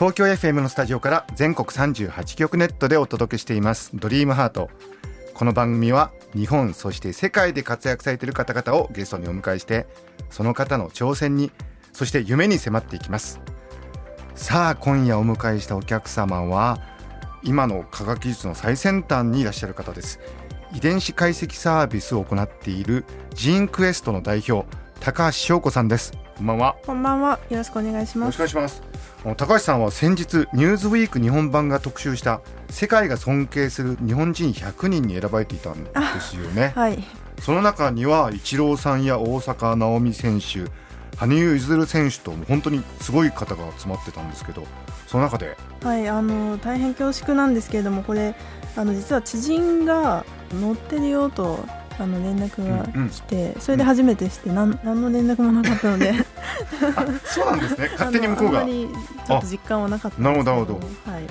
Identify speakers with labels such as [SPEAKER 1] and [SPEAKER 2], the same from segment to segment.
[SPEAKER 1] 東京 FM のスタジオから全国38局ネットでお届けしています。ドリームハート。この番組は日本そして世界で活躍されている方々をゲストにお迎えしてその方の挑戦にそして夢に迫っていきます。さあ今夜お迎えしたお客様は今の科学技術の最先端にいらっしゃる方です。遺伝子解析サービスを行っているジーンクエストの代表高橋翔子さんです。こんばんは。
[SPEAKER 2] こんばんは。よろしくお願いします。
[SPEAKER 1] よろしくお願いします高橋さんは先日ニューズウィーク日本版が特集した世界が尊敬する日本人100人に選ばれていたんですよね。
[SPEAKER 2] はい。
[SPEAKER 1] その中にはイチローさんや大坂なおみ選手、羽生結弦選手と本当にすごい方が集まってたんですけど、その中で？
[SPEAKER 2] はいあの大変恐縮なんですけれどもこれあの実は知人が乗ってるよとあの連絡が来て、うんうん、それで初めてして、うん、何の連絡もなかったので
[SPEAKER 1] そうなんですね。勝手に向こうが。
[SPEAKER 2] ちょっと実感はなかった
[SPEAKER 1] なるほど。なるほど、はい、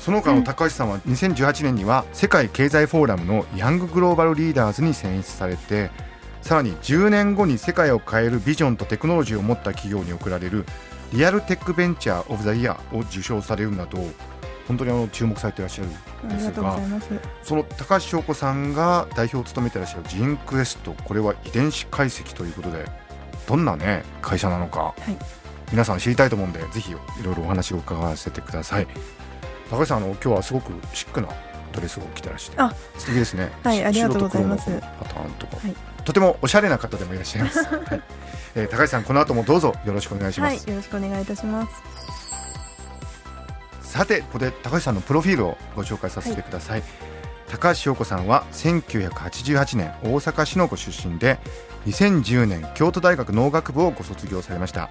[SPEAKER 1] その他の高橋さんは2018年には世界経済フォーラムのヤンググローバルリーダーズに選出されてさらに10年後に世界を変えるビジョンとテクノロジーを持った企業に贈られるリアルテックベンチャー・オブ・ザ・イヤーを受賞されるなど本当にあの注目されていらっしゃるんですがその高橋翔子さんが代表を務めていらっしゃるジンクエストこれは遺伝子解析ということでどんなね会社なのか、はい、皆さん知りたいと思うんでぜひいろいろお話を伺わせてください。高橋さんあの今日はすごくシックなドレスを着てらしてあ素敵ですね。
[SPEAKER 2] はいありがとうございます。
[SPEAKER 1] パターンとか、はい、とてもおしゃれな方でもいらっしゃいます、はい。えー、高橋さんこの後もどうぞよろしくお願いします、
[SPEAKER 2] はい、よろしくお願いいたします。
[SPEAKER 1] さてここで高橋さんのプロフィールをご紹介させてください、高橋洋子さんは1988年大阪市のご出身で2010年京都大学農学部をご卒業されました。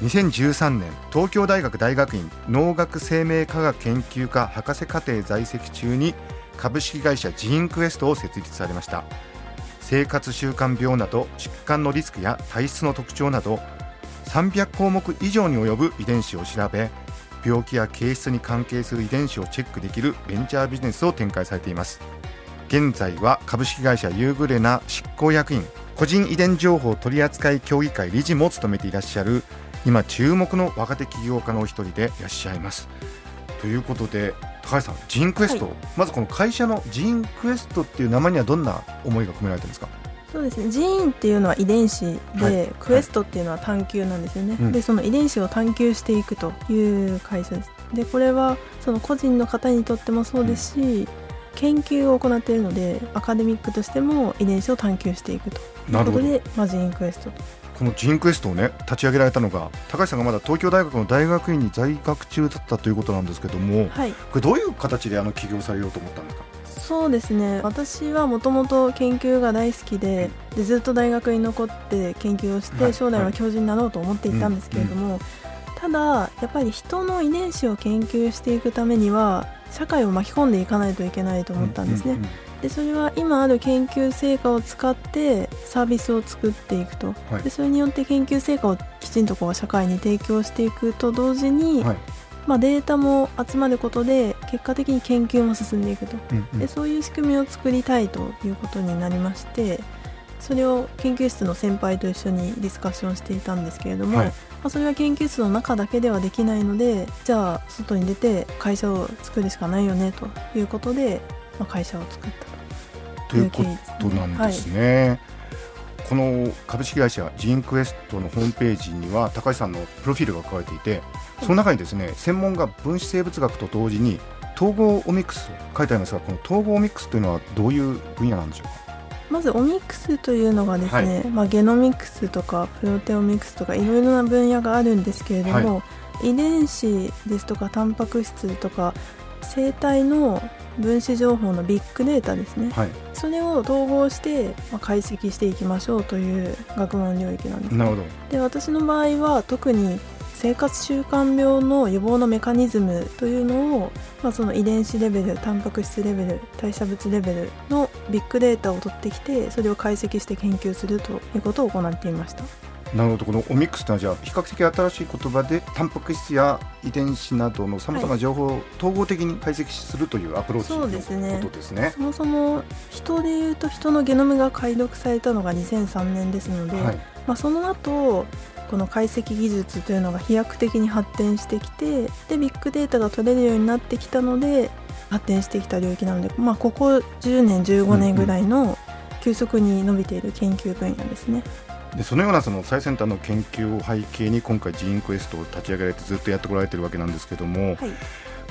[SPEAKER 1] 2013年東京大学大学院農学生命科学研究科博士課程在籍中に株式会社ジーンクエストを設立されました。生活習慣病など疾患のリスクや体質の特徴など300項目以上に及ぶ遺伝子を調べ病気や形質に関係する遺伝子をチェックできるベンチャービジネスを展開されています。現在は株式会社ユーグレナ執行役員個人遺伝情報取扱協議会理事も務めていらっしゃる今注目の若手起業家のお一人でいらっしゃいます。ということで高橋さんジーンクエスト、はい、まずこの会社のジーンクエストっていう名前にはどんな思いが込められてるんですか？
[SPEAKER 2] そうですね。 gene っていうのは遺伝子で、はい、 quest っていうのは探求なんですよね、はい、でその遺伝子を探求していくという会社です。でこれはその個人の方にとってもそうですし、うん、研究を行っているのでアカデミックとしても遺伝子を探求していくと。いうことで、まあ、ジーンクエストと
[SPEAKER 1] このジーンクエストをね立ち上げられたのが高橋さんがまだ東京大学の大学院に在学中だったということなんですけども、はい、これどういう形であの起業されようと思ったんですか
[SPEAKER 2] そうですね。私はもともと研究が大好きででずっと大学に残って研究をして、将来は教授になろうと思っていたんですけれども、ただやっぱり人の遺伝子を研究していくためには社会を巻き込んでいかないといけないと思ったんですね。でそれは今ある研究成果を使ってサービスを作っていくと、はい、でそれによって研究成果をきちんとこう社会に提供していくと同時に、はい、まあ、データも集まることで結果的に研究も進んでいくと、うんうん、でそういう仕組みを作りたいということになりましてそれを研究室の先輩と一緒にディスカッションしていたんですけれども、はい、まあ、それは研究室の中だけではできないのでじゃあ外に出て会社を作るしかないよねということで、まあ、会社を作った
[SPEAKER 1] ということなんですね。はいこの株式会社ジーンクエストのホームページには高橋さんのプロフィールが書かれていてその中にですね専門が分子生物学と同時に統合オミクスと書いてありますがこの統合オミクスというのはどういう分野なんでしょうか？
[SPEAKER 2] まずオミクスというのがですね、はい、まあ、ゲノミクスとかプロテオミクスとかいろいろな分野があるんですけれども、はい、遺伝子ですとかタンパク質とか生体の分子情報のビッグデータですね、はい、それを統合して、まあ、解析していきましょうという学問領域なんです、ね、
[SPEAKER 1] なるほど。
[SPEAKER 2] で私の場合は特に生活習慣病の予防のメカニズムというのを、まあ、その遺伝子レベルタンパク質レベル代謝物レベルのビッグデータを取ってきてそれを解析して研究するということを行っていました。
[SPEAKER 1] なるほどこのオミックスというのはじゃあ比較的新しい言葉でタンパク質や遺伝子などのさまざまな情報を統合的に解析するというアプローチのことですね。
[SPEAKER 2] そもそも人でいうと人のゲノムが解読されたのが2003年ですので、はい、まあ、その後この解析技術というのが飛躍的に発展してきてでビッグデータが取れるようになってきたので発展してきた領域なので、まあ、ここ10年15年ぐらいの急速に伸びている研究分野ですね。うん
[SPEAKER 1] うんでそのようなその最先端の研究を背景に今回ジーンクエストを立ち上げられてずっとやってこられてるわけなんですけども、はい、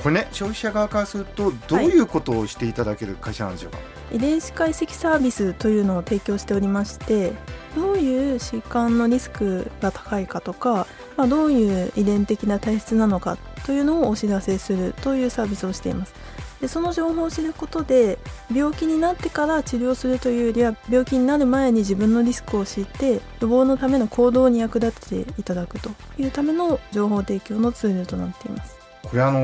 [SPEAKER 1] これね消費者側からするとどういうことをしていただける会社なんでしょうか、は
[SPEAKER 2] い、遺伝子解析サービスというのを提供しておりましてどういう疾患のリスクが高いかとか、まあ、どういう遺伝的な体質なのかというのをお知らせするというサービスをしています。でその情報を知ることで病気になってから治療するというよりは病気になる前に自分のリスクを知って予防のための行動に役立てていただくというための情報提供のツールとなっています。
[SPEAKER 1] これあの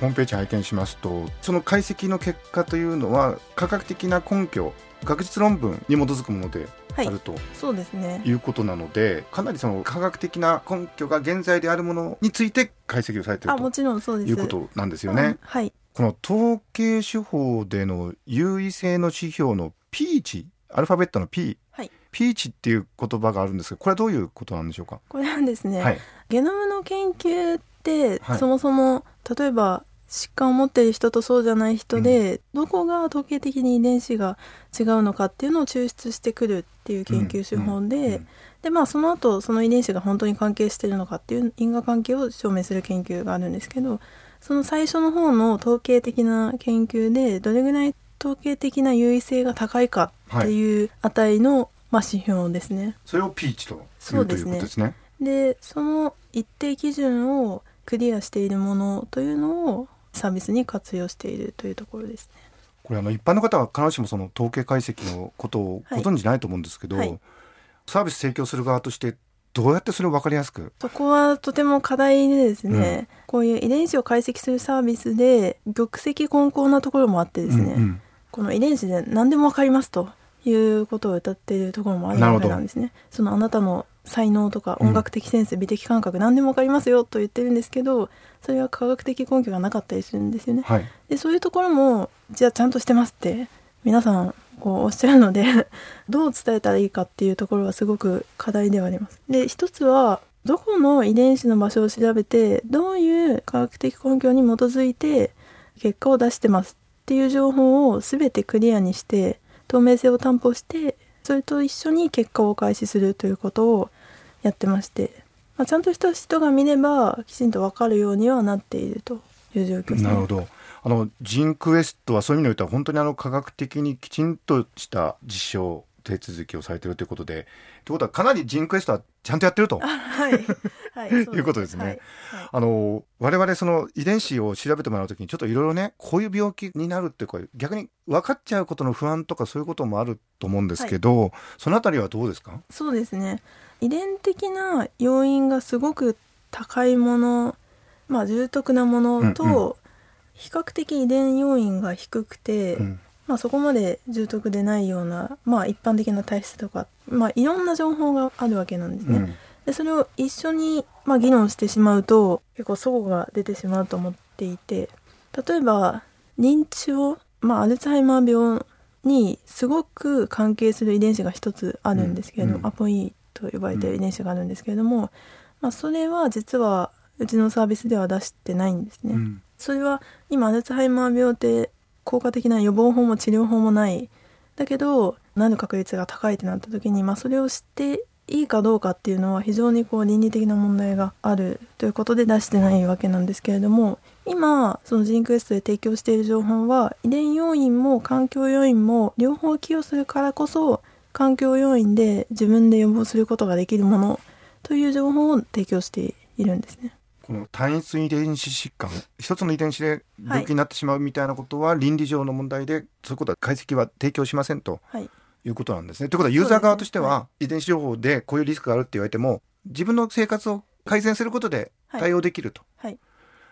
[SPEAKER 1] ホームページ拝見しますとその解析の結果というのは科学的な根拠学術論文に基づくものであると、はい、
[SPEAKER 2] そうですね。
[SPEAKER 1] いうことなのでかなりその科学的な根拠が現在であるものについて解析をされているともちろんそうです。いうことなんですよね。
[SPEAKER 2] はい。
[SPEAKER 1] この統計手法での優位性の指標の P 値アルファベットの P、はい、P 値っていう言葉があるんですがこれはどういうことなんでしょうか？
[SPEAKER 2] これはですね、はい、ゲノムの研究って、はい、そもそも例えば疾患を持っている人とそうじゃない人で、うん、どこが統計的に遺伝子が違うのかっていうのを抽出してくるっていう研究手法で、うんうん、でまあその後その遺伝子が本当に関係してるのかっていう因果関係を証明する研究があるんですけどその最初の方の統計的な研究でどれぐらい統計的な優位性が高いかっていう値の、はい、まあ、指標ですね。
[SPEAKER 1] それをピーチというということですね。
[SPEAKER 2] でその一定基準をクリアしているものというのをサービスに活用しているというところですね。
[SPEAKER 1] これあの一般の方は必ずしもその統計解析のことをご存じないと思うんですけど、はい。はい、サービス提供する側としてどうやってそれを分かりやすく？
[SPEAKER 2] そこはとても課題でですね、うん、こういう遺伝子を解析するサービスで玉石混交なところもあってですね、うんうん、この遺伝子で何でも分かりますということを歌っているところもあるわけなんですね。そのあなたの才能とか音楽的センス、うん、美的感覚何でも分かりますよと言ってるんですけどそれは科学的根拠がなかったりするんですよね。はい、でそういうところもじゃあちゃんとしてますって皆さんこうおっしゃるので どう伝えたらいいかっていうところはすごく課題ではあります。で一つはどこの遺伝子の場所を調べてどういう科学的根拠に基づいて結果を出してますっていう情報を全てクリアにして透明性を担保してそれと一緒に結果を開始するということをやってまして、まあ、ちゃんとした人が見ればきちんと分かるようにはなっているという状況です、
[SPEAKER 1] ね。なるほど。あのジンクエストはそういう意味においては本当にあの科学的にきちんとした実証手続きをされているということでということはかなりジンクエストはちゃんとやってると、
[SPEAKER 2] はい。はい、
[SPEAKER 1] いうことですね。はい。はい、あの我々その遺伝子を調べてもらうときにちょっといろいろねこういう病気になるっていうか逆に分かっちゃうことの不安とかそういうこともあると思うんですけど、はい、そのあたりはどうですか？
[SPEAKER 2] そうですね遺伝的な要因がすごく高いものまあ重篤なものと、うんうん。比較的遺伝要因が低くて、うん、まあ、そこまで重篤でないような、まあ、一般的な体質とか、まあ、いろんな情報があるわけなんですね。うん、でそれを一緒に、まあ、議論してしまうと結構齟齬が出てしまうと思っていて例えば認知症、まあ、アルツハイマー病にすごく関係する遺伝子が一つあるんですけれども、うん、アポイと呼ばれている遺伝子があるんですけれども、まあ、それは実はうちのサービスでは出してないんですね。それは今アルツハイマー病って効果的な予防法も治療法もない。だけどなる確率が高いってなった時に、まあ、それを知っていいかどうかっていうのは非常にこう倫理的な問題があるということで出してないわけなんですけれども今そのジンクエストで提供している情報は遺伝要因も環境要因も両方寄与するからこそ環境要因で自分で予防することができるものという情報を提供しているんですね。
[SPEAKER 1] この単一遺伝子疾患一つの遺伝子で病気になってしまうみたいなことは、倫理上の問題でそういうことは解析は提供しませんと、はい、いうことなんですね。ということはユーザー側としては、遺伝子情報でこういうリスクがあるって言われても自分の生活を改善することで対応できると、
[SPEAKER 2] はい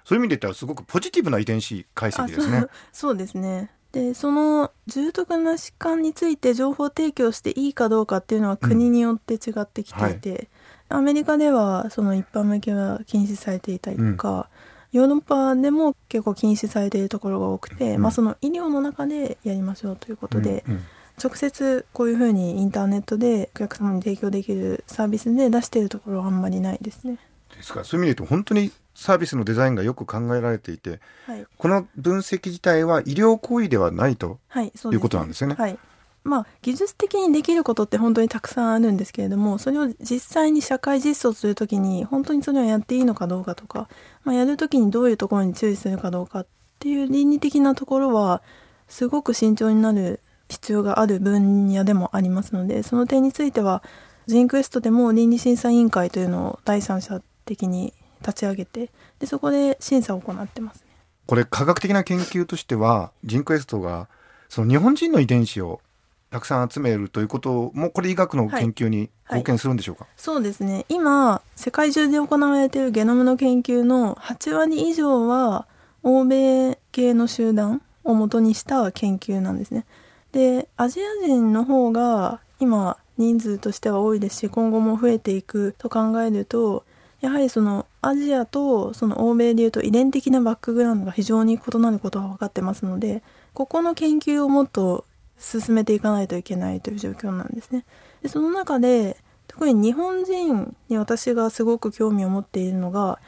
[SPEAKER 1] そういう意味で言ったらすごくポジティブな遺伝子解析ですね
[SPEAKER 2] そうですねでその重篤な疾患について情報提供していいかどうかっていうのは国によって違ってきていて、アメリカではその一般向けは禁止されていたりとか、ヨーロッパでも結構禁止されているところが多くて、
[SPEAKER 1] うん。
[SPEAKER 2] まあ、その医療の中でやりましょうということで、
[SPEAKER 1] うんうん。
[SPEAKER 2] 直接こういうふうにインターネットでお客様に提供できるサービスで出しているところはあんまりないですね。
[SPEAKER 1] ですからそういう意味で言うと本当にサービスのデザインがよく考えられていて
[SPEAKER 2] はい、
[SPEAKER 1] この分析自体は医療行為ではないと
[SPEAKER 2] はい、
[SPEAKER 1] いうことなんですよね。
[SPEAKER 2] はい。まあ技術的にできることって本当にたくさんあるんですけれどもそれを実際に社会実装するときに本当にそれをやっていいのかどうかとか、まあ、やるときにどういうところに注意するかどうかっていう倫理的なところはすごく慎重になる必要がある分野でもありますのでその点についてはジーンクエストでも倫理審査委員会というのを第三者的に立ち上げてでそこで審査を行ってますね。
[SPEAKER 1] これ科学的な研究としてはジンクエストがその日本人の遺伝子をたくさん集めるということもこれ医学の研究に貢献するんでしょうか、
[SPEAKER 2] そうですね今世界中で行われているゲノムの研究の8割以上は欧米系の集団を元にした研究なんですね。でアジア人の方が今人数としては多いですし今後も増えていくと考えるとやはりそのアジアとその欧米でいうと遺伝的なバックグラウンドが非常に異なることが分かってますのでここの研究をもっと進めていかないといけないという状況なんですね。でその中で特に日本人に私がすごく興味を持っているのが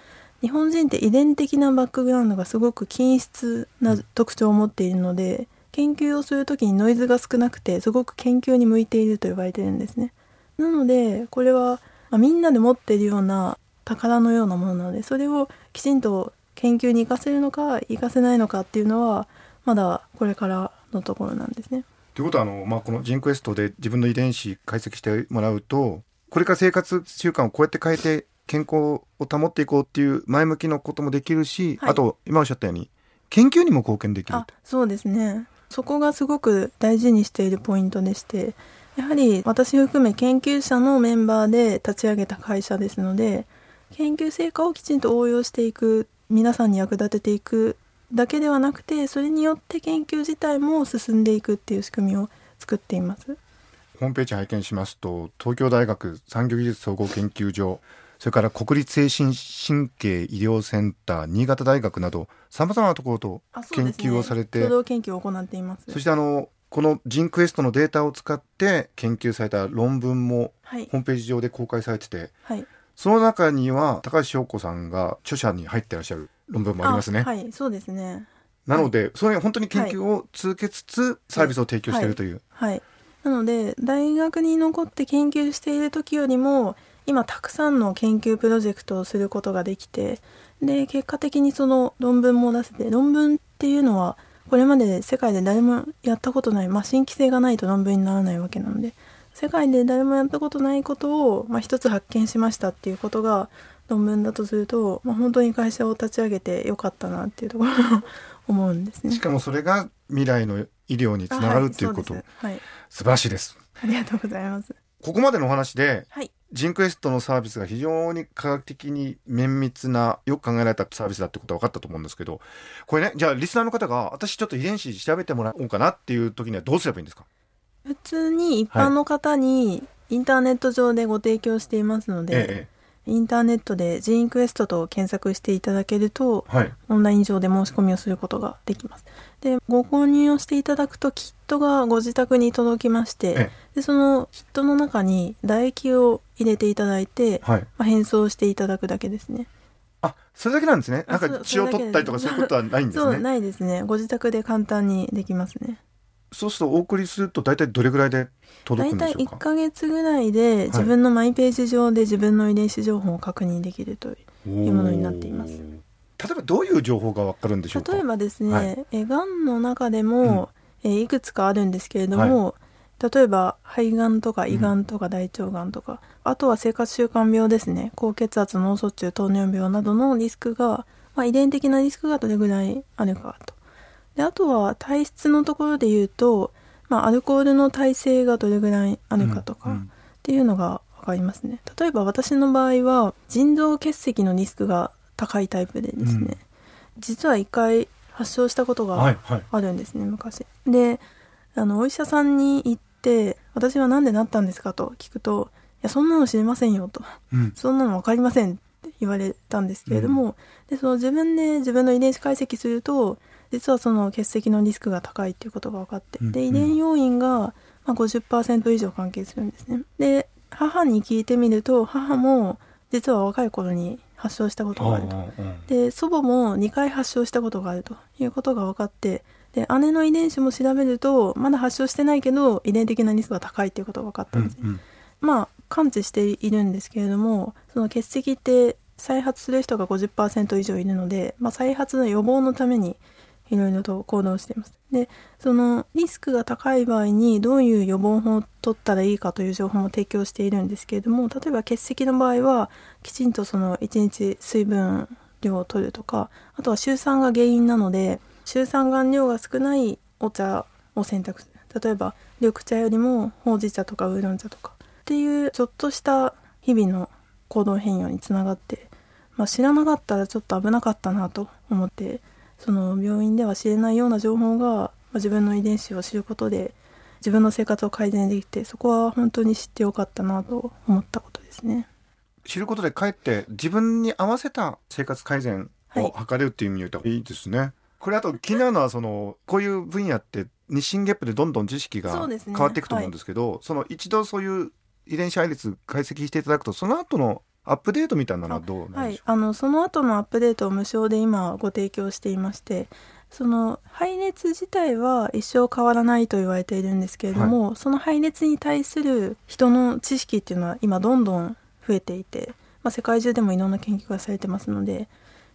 [SPEAKER 2] 日本人って遺伝的なバックグラウンドがすごく均質な特徴を持っているので研究をする時にノイズが少なくてすごく研究に向いていると言われてるんですね。なのでこれは、あみんなで持っているような宝のようなものなのでそれをきちんと研究に生かせるのか生かせないのかっていうのはまだこれからのところなんですね。
[SPEAKER 1] ということはあの、まあ、このジンクエストで自分の遺伝子解析してもらうとこれから生活習慣をこうやって変えて健康を保っていこうっていう前向きなこともできるし、
[SPEAKER 2] はい。
[SPEAKER 1] あと今おっしゃったように研究にも貢献できる
[SPEAKER 2] あそうですね。そこがすごく大事にしているポイントでしてやはり私を含め研究者のメンバーで立ち上げた会社ですので研究成果をきちんと応用していく皆さんに役立てていくだけではなくてそれによって研究自体も進んでいくっていう仕組みを作っています。
[SPEAKER 1] ホームページ拝見します。と東京大学産業技術総合研究所それから国立精神神経医療センター新潟大学などさまざまなところと研究をされて
[SPEAKER 2] 共同研究を行っています。
[SPEAKER 1] そしてあのこのジンクエストのデータを使って研究された論文も
[SPEAKER 2] はい。
[SPEAKER 1] ホームページ上で公開されてて
[SPEAKER 2] はい
[SPEAKER 1] その中には高橋翔子さんが著者に入ってらっしゃる論文もありますね。
[SPEAKER 2] はいそうですね。
[SPEAKER 1] なので、それ本当に研究を続けつつサービスを提供しているという。
[SPEAKER 2] はい。なので大学に残って研究している時よりも今たくさんの研究プロジェクトをすることができてで結果的にその論文も出せて論文っていうのはこれまで世界で誰もやったことない、まあ、新規性がないと論文にならないわけなので世界で誰もやったことないことを、まあ、一つ発見しましたっていうことが論文だとすると、まあ、本当に会社を立ち上げてよかったなっていうところを思うんですね。
[SPEAKER 1] しかもそれが未来の医療につながるっていうこと、
[SPEAKER 2] あはい、はい、
[SPEAKER 1] 素晴らしいです。
[SPEAKER 2] ありがとうございます。
[SPEAKER 1] ここまでのお話で、
[SPEAKER 2] はい
[SPEAKER 1] ジンクエストのサービスが非常に科学的に綿密なよく考えられたサービスだってことは分かったと思うんですけどこれねじゃあリスナーの方が私ちょっと遺伝子調べてもらおうかなっていう時にはどうすればいいんですか？
[SPEAKER 2] 普通に一般の方にインターネット上でご提供していますので、
[SPEAKER 1] え
[SPEAKER 2] インターネットでジーンクエストと検索していただけると
[SPEAKER 1] えはい。
[SPEAKER 2] オンライン上で申し込みをすることができます。でご購入をしていただくとキットがご自宅に届きまして、
[SPEAKER 1] え
[SPEAKER 2] でそのキットの中に唾液を入れていただいて、
[SPEAKER 1] はい。
[SPEAKER 2] まあ、変装していただくだけですね。
[SPEAKER 1] あそれだけなんですね。なん
[SPEAKER 2] あ
[SPEAKER 1] か血を取ったりとか
[SPEAKER 2] そ
[SPEAKER 1] そういうことはないんです
[SPEAKER 2] そう
[SPEAKER 1] ね
[SPEAKER 2] ないですね。ご自宅で簡単にできますね
[SPEAKER 1] そうするとお送りすると大体どれぐらいで届くんで
[SPEAKER 2] 大体1
[SPEAKER 1] しょうか？
[SPEAKER 2] ヶ月ぐらいで自分のマイページ上で自分の遺伝子情報を確認できるといういうものになっています。
[SPEAKER 1] 例えばどういう情報がわかるんでしょうか？
[SPEAKER 2] 例えばですね、
[SPEAKER 1] はい。
[SPEAKER 2] えがんの中でも、えいくつかあるんですけれども、例えば肺がんとか胃がんとか大腸がんとか、あとは生活習慣病ですね。高血圧脳卒中糖尿病などのリスクが、まあ、遺伝的なリスクがどれぐらいあるかとであとは体質のところで言うと、まあ、アルコールの耐性がどれぐらいあるかとか、っていうのが分かりますね。例えば私の場合は腎臓結石のリスクが高いタイプでですね、うん、実は一回発症したことがあるんですね、はいはい、昔。であのお医者さんに行って「私は何でなったんですか?」と聞くと「いやそんなの知りませんよ」と、うん、そんなの分かりません」って言われたんですけれども、うん、でその自分で自分の遺伝子解析すると実はその結石のリスクが高いっていうことが分かって、で遺伝要因がまあ50%以上関係するんですね。で母に聞いてみると母も実は若い頃に発症したことがあると。で祖母も2回発症したことがあるということが分かってで姉の遺伝子も調べるとまだ発症してないけど遺伝的なリスクが高いっていうことが分かったんですね。うんうん、まあ完治しているんですけれどもその結石って再発する人が50%以上いるので、まあ、再発の予防のためにいろいろと行動しています。で、そのリスクが高い場合にどういう予防法を取ったらいいかという情報も提供しているんですけれども、例えば結石の場合はきちんとその1日水分量を取るとか、あとは週酸が原因なので、週酸含量が少ないお茶を選択する。例えば緑茶よりもほうじ茶とかウーロン茶とかっていうちょっとした日々の行動変容につながって、まあ、知らなかったらちょっと危なかったなと思ってその病院では知れないような情報が自分の遺伝子を知ることで自分の生活を改善できてそこは本当に知ってよかったなと思ったことですね。
[SPEAKER 1] 知ることでかえって自分に合わせた生活改善を図れるっていう意味で言うといいですね。はい、これあと気になるのはそのこういう分野って日進月歩でどんどん知識が変わっていくと思うんですけど、ねはい、その一度そういう遺伝子配列解析していただくとその後のアップデートみたいなのはどう
[SPEAKER 2] はい、あのその後のアップデートを無償で今ご提供していましてその配列自体は一生変わらないと言われているんですけれども、はい、その配列に対する人の知識っていうのは今どんどん増えていて、まあ、世界中でもいろんな研究がされてますので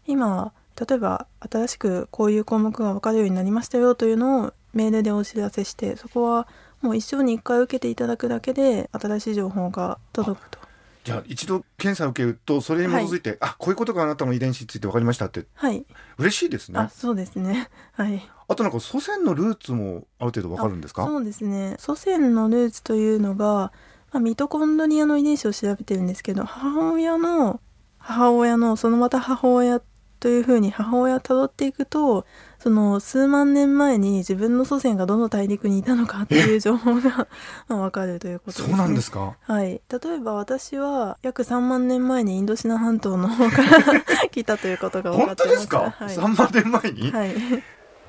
[SPEAKER 2] 今例えば新しくこういう項目が分かるようになりましたよというのをメールでお知らせしてそこはもう一生に一回受けていただくだけで新しい情報が届くと。
[SPEAKER 1] じゃあ一度検査を受けるとそれに基づいて、はい、あこういうことがあなたの遺伝子について分かりましたって。
[SPEAKER 2] はい。
[SPEAKER 1] 嬉しいですね。
[SPEAKER 2] あそうですね。はい。
[SPEAKER 1] あとなんか祖先のルーツもある程度分かるんですか？
[SPEAKER 2] そうですね。祖先のルーツというのが、まあ、ミトコンドリアの遺伝子を調べてるんですけど母親の母親のそのまた母親というふうに母親をたどっていくとその数万年前に自分の祖先がどの大陸にいたのかっていう情報が まあ分かるということです、ね、
[SPEAKER 1] そうなんですか？
[SPEAKER 2] はい。例えば私は約3万年前にインドシナ半島の方から来たということが分かってます。本当
[SPEAKER 1] ですか、はい、3万年前に？
[SPEAKER 2] はい。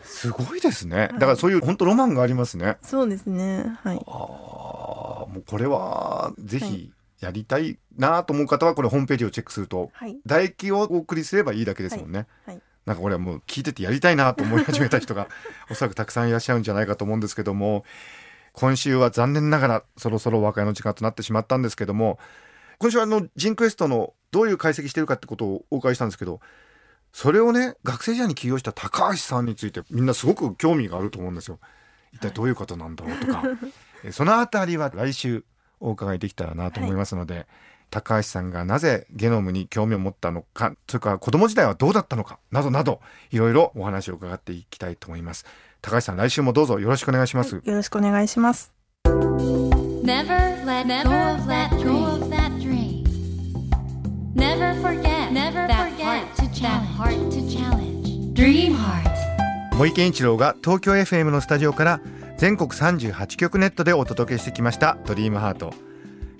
[SPEAKER 1] すごいですね。だからそういう本当ロマンがありますね。
[SPEAKER 2] そうですね。はい。ああ、
[SPEAKER 1] もうこれはぜひやりたいなと思う方はこれホームページをチェックすると、はい、唾液をお送りすればいいだけですもんね。はい、はいなんかこれはもう聞いててやりたいなと思い始めた人が おそらくたくさんいらっしゃるんじゃないかと思うんですけども今週は残念ながらそろそろお別れの時間となってしまったんですけども今週はあのジンクエストのどういう解析してるかってことをお伺いしたんですけどそれをね学生時代に起業した高橋さんについてみんなすごく興味があると思うんですよ。一体どういうことなんだろうとか、はい、そのあたりは来週お伺いできたらなと思いますので、はい。高橋さんがなぜゲノムに興味を持ったのかそれから子供時代はどうだったのかなどなどいろいろお話を伺っていきたいと思います。高橋さん来週もどうぞよろしくお願いします、は
[SPEAKER 2] い、よろしくお願いします。Never let go of that dream. Never forget Never forget that heart to challenge. Dream
[SPEAKER 1] Heart. 森健一郎が東京 FM のスタジオから全国38局ネットでお届けしてきましたドリームハート。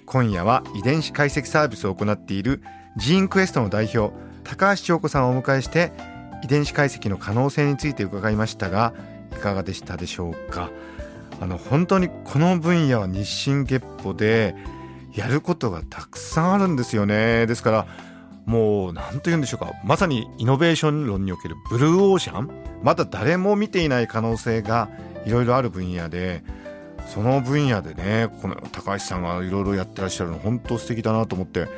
[SPEAKER 1] 今夜は遺伝子解析サービスを行っているジーンクエストの代表高橋翔子さんをお迎えして遺伝子解析の可能性について伺いましたがいかがでしたでしょうか？あの本当にこの分野は日進月歩でやることがたくさんあるんですよね。ですからもう何と言うんでしょうか。まさにイノベーション論におけるブルーオーシャンまだ誰も見ていない可能性がいろいろある分野でその分野でねこの高橋さんがいろいろやってらっしゃるの本当素敵だなと思って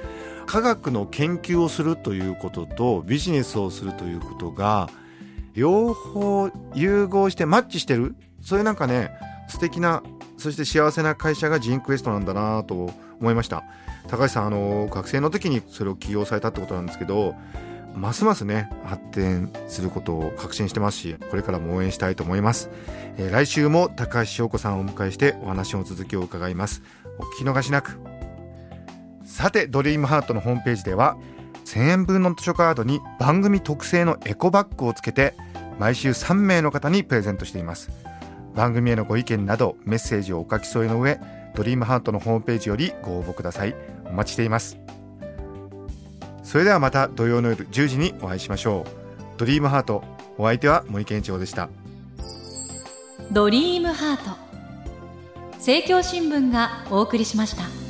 [SPEAKER 1] 科学の研究をするということとビジネスをするということが両方融合してマッチしてる。そういうなんかね素敵なそして幸せな会社がジーンクエストなんだなと思いました。高橋さんあの学生の時にそれを起用されたってことなんですけどますますね発展することを確信してますしこれからも応援したいと思います、えー、来週も高橋翔子さんをお迎えしてお話の続きを伺います。お聞き逃しなく。さてドリームハートのホームページでは1000円分の図書カードに番組特製のエコバッグをつけて毎週3名の方にプレゼントしています。番組へのご意見などメッセージをお書き添えの上ドリームハートのホームページよりご応募ください。お待ちしています。それではまた土曜の夜10時にお会いしましょう。ドリームハートお相手は森健一郎でした。
[SPEAKER 3] ドリームハート。政教新聞がお送りしました。